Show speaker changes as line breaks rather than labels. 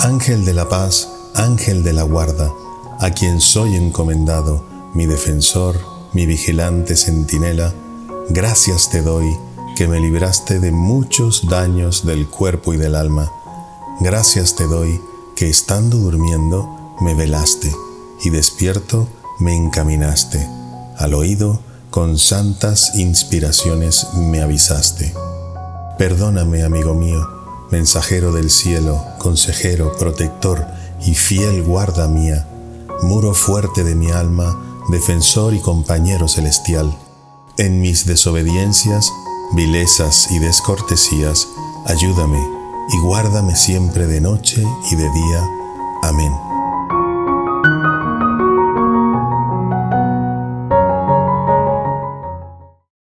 Ángel de la paz, ángel de la guarda, a quien soy encomendado, mi defensor, mi vigilante centinela, gracias te doy que me libraste de muchos daños del cuerpo y del alma. Gracias te doy que estando durmiendo me velaste y despierto me encaminaste. Al oído, con santas inspiraciones me avisaste. Perdóname, amigo mío, mensajero del cielo, consejero, protector y fiel guarda mía, muro fuerte de mi alma, defensor y compañero celestial. En mis desobediencias, vilezas y descortesías, ayúdame y guárdame siempre de noche y de día. Amén.